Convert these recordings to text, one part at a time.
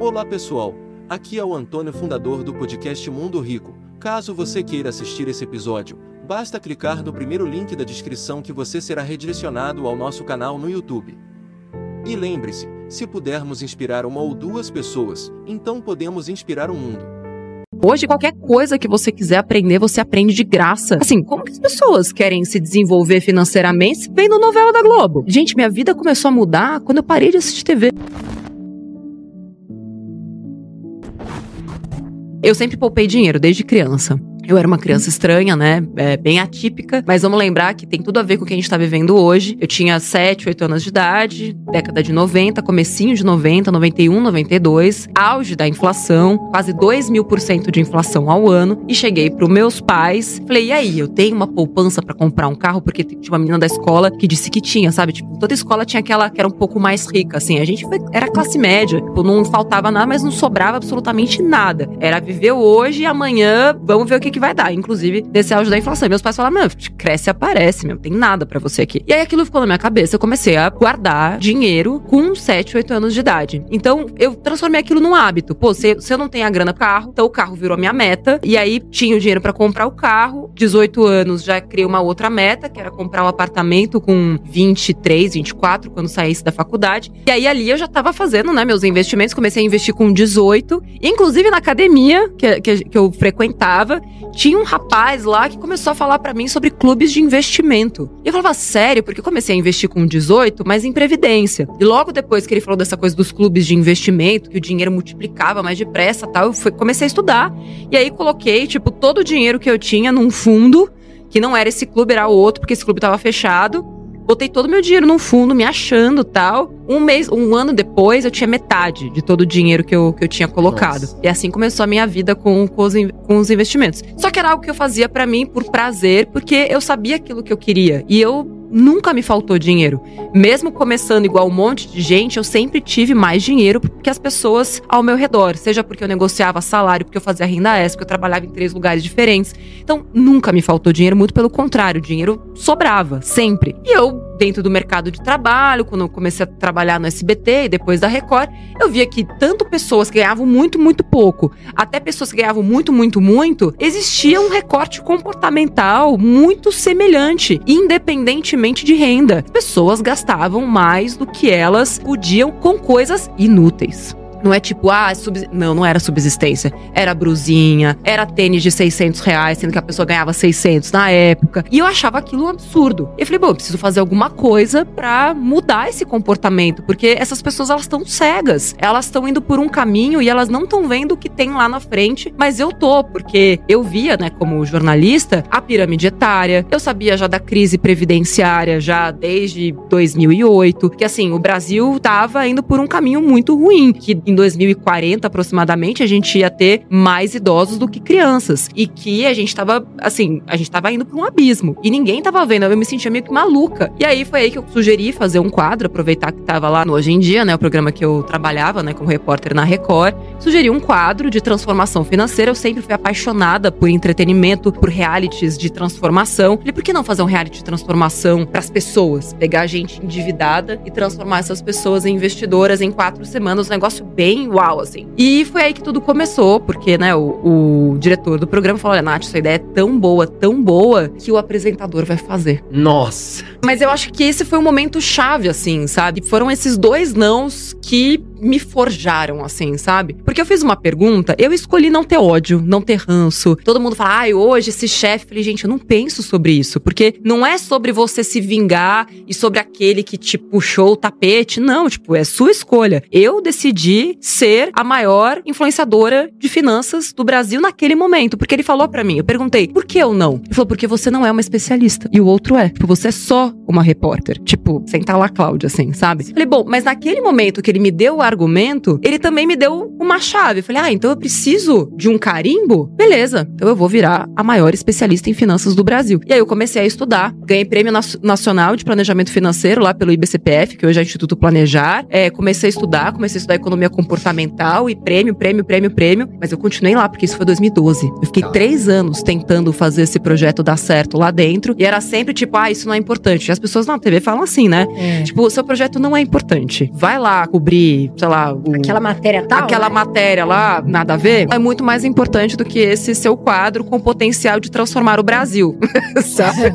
Olá pessoal, aqui é o Antônio, fundador do podcast Mundo Rico. Caso você queira assistir esse episódio, basta clicar no primeiro link da descrição que você será redirecionado ao nosso canal no YouTube. E lembre-se, se pudermos inspirar uma ou duas pessoas, então podemos inspirar o mundo. Hoje, qualquer coisa que você quiser aprender, você aprende de graça. Assim, como que as pessoas querem se desenvolver financeiramente vendo novela da Globo? Gente, minha vida começou a mudar quando eu parei de assistir TV. Eu sempre poupei dinheiro desde criança. Eu era uma criança estranha, né? É, bem atípica. Mas vamos lembrar que tem tudo a ver com o que a gente tá vivendo hoje. Eu tinha 7, 8 anos de idade, década de 90, comecinho de 90, 91, 92. Auge da inflação, quase 2 mil por cento de inflação ao ano. E cheguei pros meus pais. Falei, e aí, eu tenho uma poupança para comprar um carro? Porque tinha uma menina da escola que disse que tinha, sabe? Tipo, toda escola tinha aquela que era um pouco mais rica, assim. A gente foi, era classe média. Tipo, não faltava nada, mas não sobrava absolutamente nada. Era viver hoje e amanhã vamos ver o que, que vai dar, inclusive desse auge da inflação. E meus pais falaram: meu, cresce aparece, meu, tem nada para você aqui. E aí aquilo ficou na minha cabeça, eu comecei a guardar dinheiro com 7, 8 anos de idade. Então eu transformei aquilo num hábito. Pô, se, se eu não tenho a grana pro carro, então o carro virou a minha meta. E aí tinha o dinheiro para comprar o carro. 18 anos já criei uma outra meta, que era comprar um apartamento com 23, 24, quando saísse da faculdade. E aí ali eu já tava fazendo, né, meus investimentos. Comecei a investir com 18. Inclusive na academia que, que, que eu frequentava, tinha um rapaz lá que começou a falar para mim sobre clubes de investimento. E eu falava, sério, porque eu comecei a investir com 18, mas em previdência. E logo depois que ele falou dessa coisa dos clubes de investimento, que o dinheiro multiplicava mais depressa tal, eu fui, comecei a estudar. E aí coloquei, tipo, todo o dinheiro que eu tinha num fundo, que não era esse clube, era outro, porque esse clube tava fechado. Botei todo o meu dinheiro num fundo, me achando tal. Um mês, um ano depois, eu tinha metade de todo o dinheiro que eu, que eu tinha colocado. Nossa. E assim começou a minha vida com, com, os, com os investimentos. Só que era algo que eu fazia para mim por prazer, porque eu sabia aquilo que eu queria. E eu nunca me faltou dinheiro. Mesmo começando igual um monte de gente, eu sempre tive mais dinheiro que as pessoas ao meu redor. Seja porque eu negociava salário, porque eu fazia renda extra, porque eu trabalhava em três lugares diferentes. Então, nunca me faltou dinheiro, muito pelo contrário, dinheiro sobrava, sempre. E eu, dentro do mercado de trabalho, quando eu comecei a trabalhar no SBT e depois da Record, eu via que tanto pessoas que ganhavam muito, muito pouco, até pessoas que ganhavam muito, muito, muito, existia um recorte comportamental muito semelhante, independentemente de renda. Pessoas gastavam mais do que elas podiam com coisas inúteis. Não é tipo, ah, sub... não, não era subsistência. Era brusinha, era tênis de 600 reais, sendo que a pessoa ganhava 600 na época. E eu achava aquilo um absurdo. E eu falei, bom, eu preciso fazer alguma coisa para mudar esse comportamento, porque essas pessoas elas estão cegas. Elas estão indo por um caminho e elas não estão vendo o que tem lá na frente, mas eu tô, porque eu via, né, como jornalista, a pirâmide etária. Eu sabia já da crise previdenciária já desde 2008, que assim, o Brasil tava indo por um caminho muito ruim, que em 2040 aproximadamente a gente ia ter mais idosos do que crianças e que a gente tava assim, a gente tava indo para um abismo e ninguém tava vendo, eu me sentia meio que maluca. E aí foi aí que eu sugeri fazer um quadro, aproveitar que tava lá no Hoje em Dia, né, o programa que eu trabalhava, né, como repórter na Record, sugeri um quadro de transformação financeira. Eu sempre fui apaixonada por entretenimento, por realities de transformação. Falei, por que não fazer um reality de transformação para as pessoas? Pegar gente endividada e transformar essas pessoas em investidoras em quatro semanas, um negócio bem uau, assim. E foi aí que tudo começou, porque, né, o, o diretor do programa falou: olha, Nath, essa ideia é tão boa, tão boa, que o apresentador vai fazer. Nossa! Mas eu acho que esse foi um momento chave, assim, sabe? Foram esses dois nãos que me forjaram, assim, sabe? Porque eu fiz uma pergunta, eu escolhi não ter ódio, não ter ranço. Todo mundo fala, ai, hoje esse chefe. Falei, gente, eu não penso sobre isso. Porque não é sobre você se vingar e sobre aquele que te puxou o tapete. Não, tipo, é sua escolha. Eu decidi ser a maior influenciadora de finanças do Brasil naquele momento. Porque ele falou para mim, eu perguntei, por que eu não? Ele falou, porque você não é uma especialista. E o outro é. Tipo, você é só uma repórter. Tipo, sentar lá, Cláudia, assim, sabe? Falei, bom, mas naquele momento que ele me deu o argumento, ele também me deu uma chave. Falei, ah, então eu preciso de um carimbo? Beleza, então eu vou virar a maior especialista em finanças do Brasil. E aí eu comecei a estudar, ganhei prêmio nacional de planejamento financeiro lá pelo IBCPF, que hoje é Instituto Planejar. É, comecei a estudar, comecei a estudar economia comportamental e prêmio, prêmio, prêmio, prêmio. Mas eu continuei lá, porque isso foi 2012. Eu fiquei tá. três anos tentando fazer esse projeto dar certo lá dentro. E era sempre tipo, ah, isso não é importante. E as pessoas na TV falam assim, né? É. Tipo, o seu projeto não é importante. Vai lá cobrir sei lá, o, Aquela matéria tal. aquela né? matéria lá, nada a ver, é muito mais importante do que esse seu quadro com potencial de transformar o Brasil. Sabe?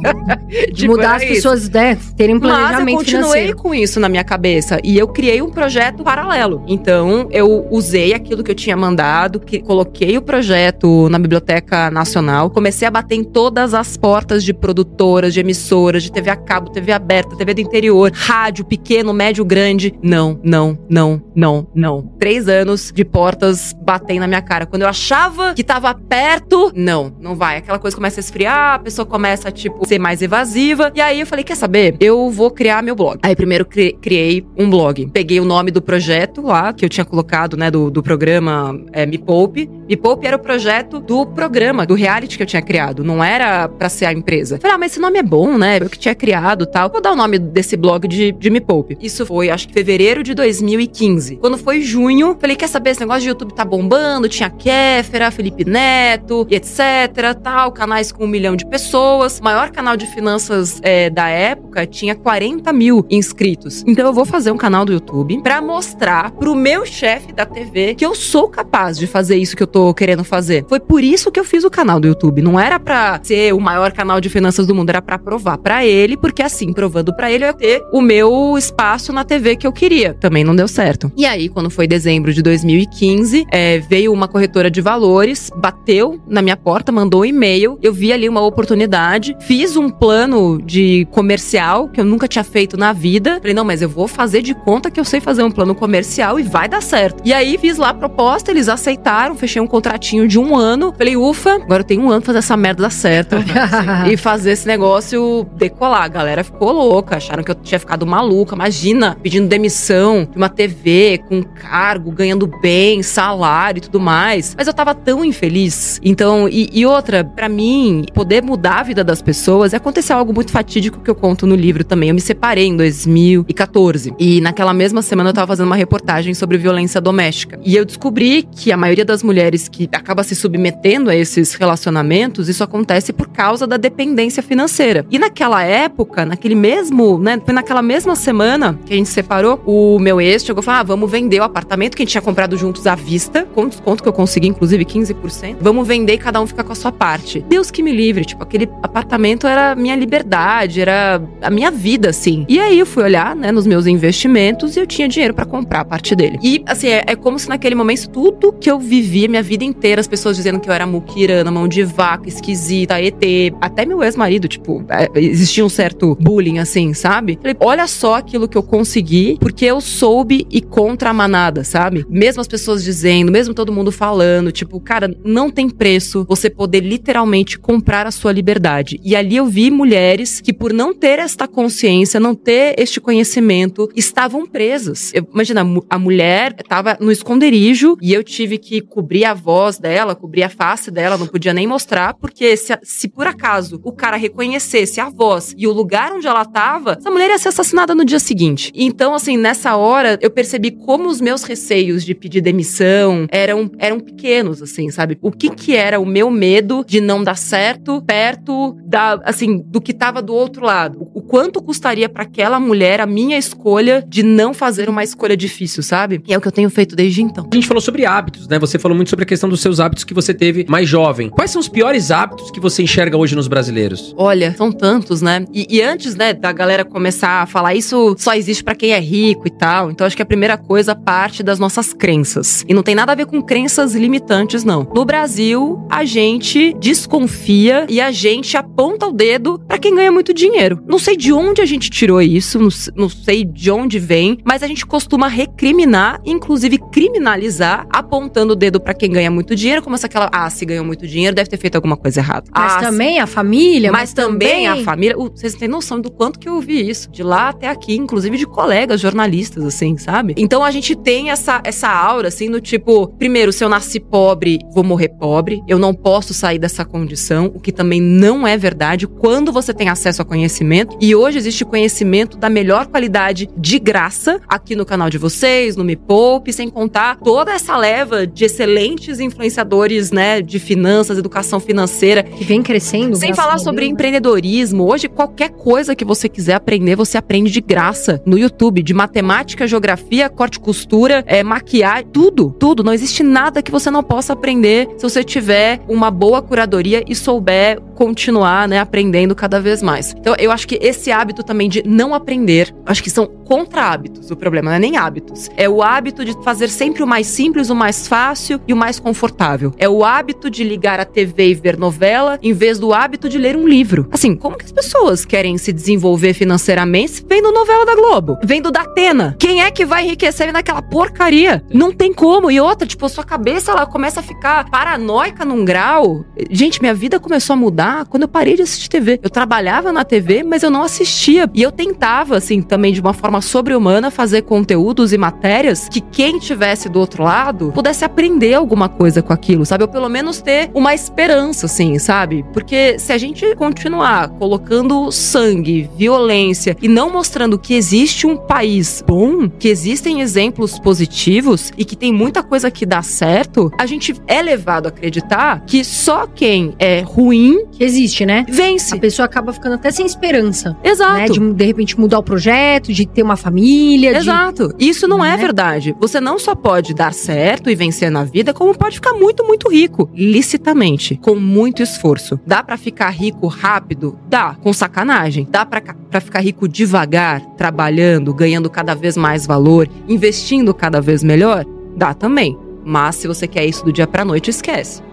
Tipo, Mudar as isso. pessoas, né? Terem um Mas eu planejamento continuei financeiro. com isso na minha cabeça e eu criei um projeto paralelo. Então eu usei aquilo que eu tinha mandado, que coloquei o projeto na Biblioteca Nacional, comecei a bater em todas as portas de produtoras, de emissoras, de TV a cabo, TV aberta, TV do interior, rádio pequeno, médio, grande. Não, não, não, não, não. Três anos de portas batendo na minha cara. Quando eu achava que tava perto, não, não vai. Aquela coisa começa a esfriar, a pessoa começa, tipo, ser mais evasiva. E aí eu falei, quer saber? Eu vou criar meu blog. Aí primeiro cri- criei um blog. Peguei o nome do projeto lá, que eu tinha colocado, né, do, do programa é, Me Poupe. Me Poupe era o projeto do programa, do reality que eu tinha criado. Não era pra ser a empresa. Falei, ah, mas esse nome é bom, né? Eu que tinha criado tal. Vou dar o nome desse blog de, de Me Poupe. Isso foi, acho que fevereiro de 2015. Quando foi junho, falei, quer saber, esse negócio de YouTube tá bombando. Tinha Kéfera, Felipe Neto, e etc, tal. Canais com um milhão de pessoas. O maior canal de finanças é, da época tinha 40 mil inscritos. Então eu vou fazer um canal do YouTube pra mostrar pro meu chefe da TV que eu sou capaz de fazer isso que eu tô querendo fazer. Foi por isso que eu fiz o canal do YouTube. Não era pra ser o maior canal de finanças do mundo, era pra provar pra ele, porque assim, provando pra ele, eu ia ter o meu espaço na TV que eu queria. Também não deu certo. E aí, quando foi dezembro de 2015, é, veio uma corretora de valores, bateu na minha porta, mandou um e-mail. Eu vi ali uma oportunidade, fiz um plano de comercial que eu nunca tinha feito na vida. Falei, não, mas eu vou fazer de conta que eu sei fazer um plano comercial e vai dar certo. E aí fiz lá a proposta, eles aceitaram, fechei um contratinho de um ano. Falei, ufa, agora eu tenho um ano pra fazer essa merda dar certo. e fazer esse negócio decolar. A galera ficou louca, acharam que eu tinha ficado maluca. Imagina, pedindo demissão de uma TV com cargo, ganhando bem, salário e tudo mais. Mas eu tava tão infeliz. Então, e, e outra, pra mim, poder mudar a vida das pessoas, aconteceu algo muito fatídico que eu conto no livro também. Eu me separei em 2014. E naquela mesma semana eu tava fazendo uma reportagem sobre violência doméstica. E eu descobri que a maioria das mulheres que acaba se submetendo a esses relacionamentos, isso acontece por causa da dependência financeira. E naquela época, naquele mesmo, né, foi naquela mesma semana que a gente separou, o meu ex chegou e falou: "Ah, vamos vender o apartamento que a gente tinha comprado juntos à vista, com desconto que eu consegui inclusive 15%. Vamos vender e cada um fica com a sua parte". Deus que me livre, tipo, aquele apartamento era minha liberdade, era a minha vida assim. E aí eu fui olhar, né, nos meus investimentos e eu tinha dinheiro pra comprar a parte dele. E assim, é, é como se naquele momento tudo que eu vivi a minha vida inteira, as pessoas dizendo que eu era muquirana, mão de vaca, esquisita, ET, até meu ex-marido, tipo, é, existia um certo bullying assim, sabe? Falei, olha só aquilo que eu consegui, porque eu soube ir contra a manada, sabe? Mesmo as pessoas dizendo, mesmo todo mundo falando, tipo, cara, não tem preço você poder literalmente comprar a sua liberdade. E ali eu vi mulheres que por não ter esta consciência, não ter este conhecimento, estavam presas. Eu- imagina, a mu- a mulher tava no esconderijo e eu tive que cobrir a voz dela, cobrir a face dela, não podia nem mostrar, porque se, se por acaso o cara reconhecesse a voz e o lugar onde ela tava, essa mulher ia ser assassinada no dia seguinte. Então, assim, nessa hora, eu percebi como os meus receios de pedir demissão eram, eram pequenos, assim, sabe? O que que era o meu medo de não dar certo perto da, assim, do que tava do outro lado? O quanto custaria pra aquela mulher a minha escolha de não fazer uma escolha difícil, sabe? E é o que eu tenho feito desde então. A gente falou sobre hábitos, né? Você falou muito sobre a questão dos seus hábitos que você teve mais jovem. Quais são os piores hábitos que você enxerga hoje nos brasileiros? Olha, são tantos, né? E, e antes, né, da galera começar a falar isso só existe pra quem é rico e tal. Então acho que a primeira coisa parte das nossas crenças. E não tem nada a ver com crenças limitantes, não. No Brasil, a gente desconfia e a gente aponta o dedo pra quem ganha muito dinheiro. Não sei de onde a gente tirou isso, não, sei de onde vem, mas a gente costuma recriminar, inclusive criminalizar, apontando o dedo pra quem ganha muito dinheiro, como se aquela, ah, se ganhou muito dinheiro, deve ter feito alguma coisa errada. Mas ah, também a família. mas também a família. Vocês têm noção do quanto que eu ouvi isso? De lá até aqui, inclusive de colegas jornalistas, assim, sabe? Então a gente tem essa, essa aura, assim, do tipo: primeiro, se eu nasci pobre, vou morrer pobre. Eu não posso sair dessa condição, o que também não é verdade. Quando você tem acesso a conhecimento, e hoje existe conhecimento da melhor qualidade de graça aqui no canal de vocês, no Me Poupe, sem contar toda essa leva de excelentes influenciadores, né, de finanças, educação financeira. Que vem crescendo. Sem falar sobre Deus, né? empreendedorismo. Hoje, qualquer coisa que você quiser aprender, você aprende de graça no YouTube. De matemática, geografia, corte costura, é, maquiagem, tudo, tudo. Não existe nada que você não possa aprender se você tiver uma boa curadoria e souber continuar, né, aprendendo cada vez mais. Então, eu acho que esse hábito também de não aprender, acho que são contra-hábitos. O problema não é nem hábitos. É o hábito de fazer sempre o mais simples, o mais fácil e o mais confortável. É o hábito de ligar a TV e ver novela, em vez do hábito de ler um livro. Assim, como que as pessoas querem se desenvolver financeiramente vendo novela da Globo? Vendo da Atena? Quem é que vai enriquecer naquela porcaria? Não tem como. E outra, tipo, a sua cabeça ela começa a ficar paranoica num grau. Gente, minha vida começou a mudar quando eu parei de assistir TV. Eu trabalhava na TV, mas eu não assistia. E eu tentava, assim, também de uma forma sobre-humana, fazer conteúdos e matérias que quem tivesse do outro lado pudesse aprender alguma coisa com aquilo, sabe? Ou pelo menos ter uma esperança, assim, sabe? Porque se a gente continuar colocando sangue, violência e não mostrando que existe um país bom, que existem exemplos positivos e que tem muita coisa que dá certo, a gente é levado a acreditar que só quem é ruim Que existe, né? vence. A pessoa acaba ficando até sem esperança. Exato. Né? De, de repente mudar o projeto, de ter uma família. de- Exato. Isso não é Né? verdade. Você não só pode dar certo e vencer na vida, como pode ficar muito, muito rico, licitamente, com muito esforço. Dá pra ficar rico rápido? Dá, com sacanagem. Dá pra pra ficar rico devagar, trabalhando, ganhando cada vez mais valor, investindo cada vez melhor? Dá também. Mas se você quer isso do dia pra noite, esquece.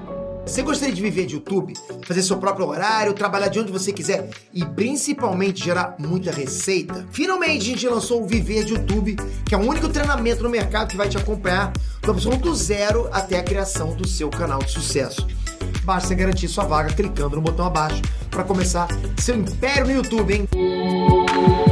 Você gostaria de viver de YouTube, fazer seu próprio horário, trabalhar de onde você quiser e principalmente gerar muita receita? Finalmente a gente lançou o Viver de YouTube, que é o único treinamento no mercado que vai te acompanhar do zero até a criação do seu canal de sucesso. Basta garantir sua vaga clicando no botão abaixo para começar seu império no YouTube, hein?